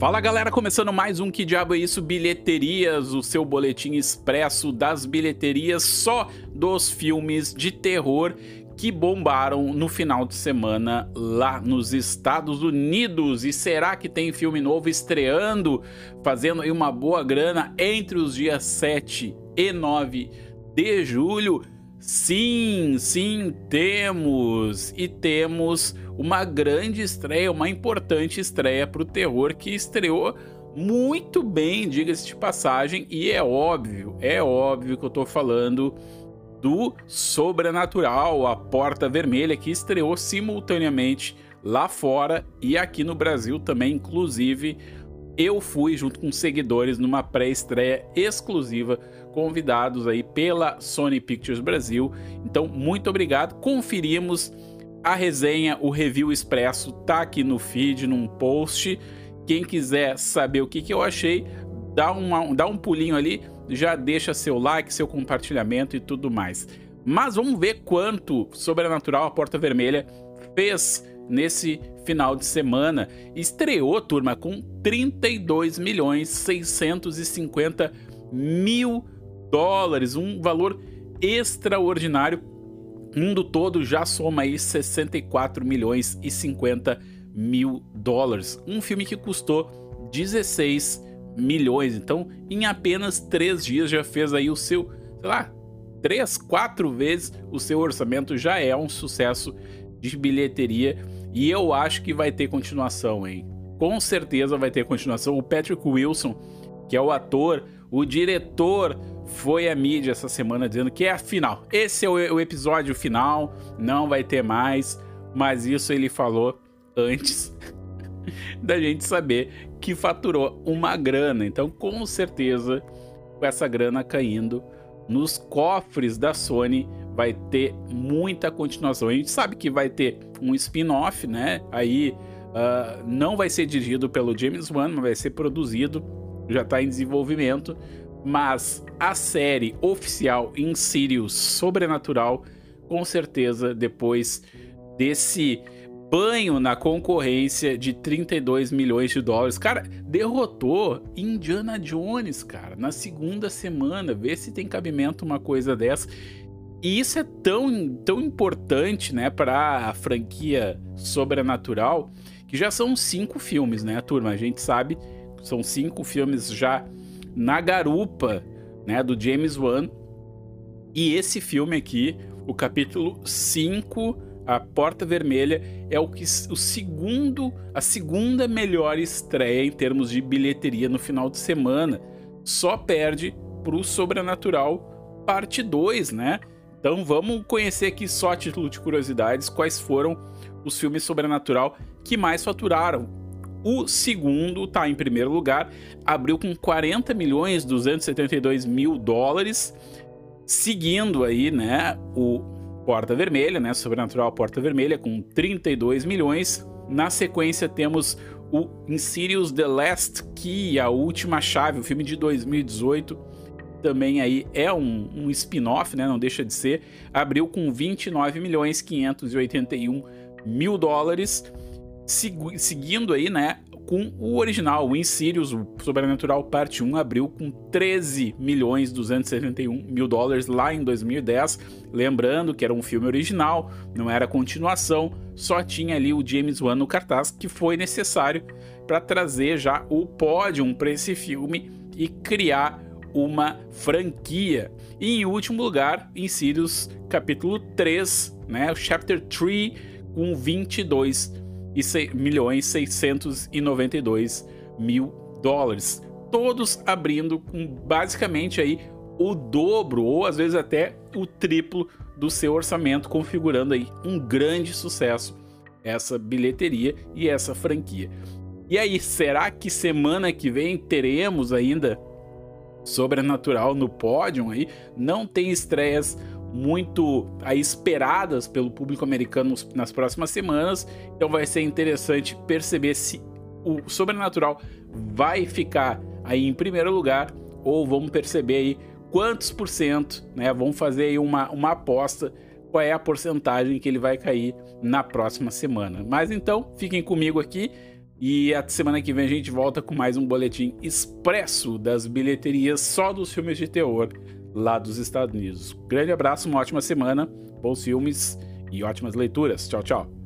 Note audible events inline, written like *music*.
Fala galera, começando mais um Que Diabo é Isso Bilheterias, o seu boletim expresso das bilheterias só dos filmes de terror que bombaram no final de semana lá nos Estados Unidos. E será que tem filme novo estreando, fazendo aí uma boa grana entre os dias 7 e 9 de julho? Sim, sim, temos! E temos uma grande estreia, uma importante estreia para o terror que estreou muito bem, diga-se de passagem, e é óbvio, é óbvio que eu estou falando do Sobrenatural, a Porta Vermelha, que estreou simultaneamente lá fora e aqui no Brasil também, inclusive eu fui junto com seguidores numa pré-estreia exclusiva, convidados aí pela Sony Pictures Brasil. Então, muito obrigado. Conferimos a resenha, o review expresso tá aqui no feed, num post. Quem quiser saber o que, que eu achei, dá, uma, dá um pulinho ali, já deixa seu like, seu compartilhamento e tudo mais. Mas vamos ver quanto Sobrenatural a Porta Vermelha fez nesse final de semana. Estreou, turma, com 32 milhões 650 mil dólares, um valor extraordinário. Mundo todo já soma aí 64 milhões e 50 mil dólares. Um filme que custou 16 milhões. Então, em apenas três dias já fez aí o seu, sei lá, três, quatro vezes o seu orçamento. Já é um sucesso de bilheteria e eu acho que vai ter continuação, hein? Com certeza vai ter continuação. O Patrick Wilson, que é o ator, o diretor, foi a mídia essa semana dizendo que é a final. Esse é o, o episódio final, não vai ter mais. Mas isso ele falou antes *laughs* da gente saber que faturou uma grana. Então, com certeza, com essa grana caindo nos cofres da Sony, vai ter muita continuação. A gente sabe que vai ter um spin-off, né? Aí uh, não vai ser dirigido pelo James Wan, mas vai ser produzido, já está em desenvolvimento. Mas a série oficial em Sirius Sobrenatural, com certeza, depois desse banho na concorrência de 32 milhões de dólares. Cara, derrotou Indiana Jones, cara, na segunda semana. Vê se tem cabimento uma coisa dessa. E isso é tão, tão importante, né, para a franquia sobrenatural, que já são cinco filmes, né, turma? A gente sabe, são cinco filmes já na garupa, né, do James Wan. E esse filme aqui, o capítulo 5, A Porta Vermelha, é o que o segundo, a segunda melhor estreia em termos de bilheteria no final de semana. Só perde pro Sobrenatural Parte 2, né? Então vamos conhecer aqui só a título de curiosidades quais foram os filmes sobrenatural que mais faturaram. O segundo está em primeiro lugar, abriu com 40 milhões 272 mil dólares, seguindo aí, né, o Porta Vermelha, né, Sobrenatural Porta Vermelha com 32 milhões. Na sequência temos o Insidious The Last Key, a última chave, o filme de 2018 também aí é um, um spin-off, né? Não deixa de ser. Abriu com 29 milhões 581 mil dólares, seguindo aí, né? Com o original, o Insidious, o Sobrenatural Parte 1, abriu com 13 milhões 271 mil dólares lá em 2010. Lembrando que era um filme original, não era continuação, só tinha ali o James Wan no cartaz, que foi necessário para trazer já o pódio para esse filme e criar uma franquia. E em último lugar, Insidious capítulo 3, né, o chapter 3 com 22 milhões 692 mil dólares. Todos abrindo com basicamente aí o dobro ou às vezes até o triplo do seu orçamento, configurando aí um grande sucesso essa bilheteria e essa franquia. E aí, será que semana que vem teremos ainda sobrenatural no pódio aí, não tem estreias muito aí, esperadas pelo público americano nas próximas semanas, então vai ser interessante perceber se o sobrenatural vai ficar aí em primeiro lugar ou vamos perceber aí quantos por cento, né? Vamos fazer aí uma, uma aposta qual é a porcentagem que ele vai cair na próxima semana. Mas então, fiquem comigo aqui E a semana que vem a gente volta com mais um boletim expresso das bilheterias só dos filmes de terror lá dos Estados Unidos. Grande abraço, uma ótima semana, bons filmes e ótimas leituras. Tchau, tchau.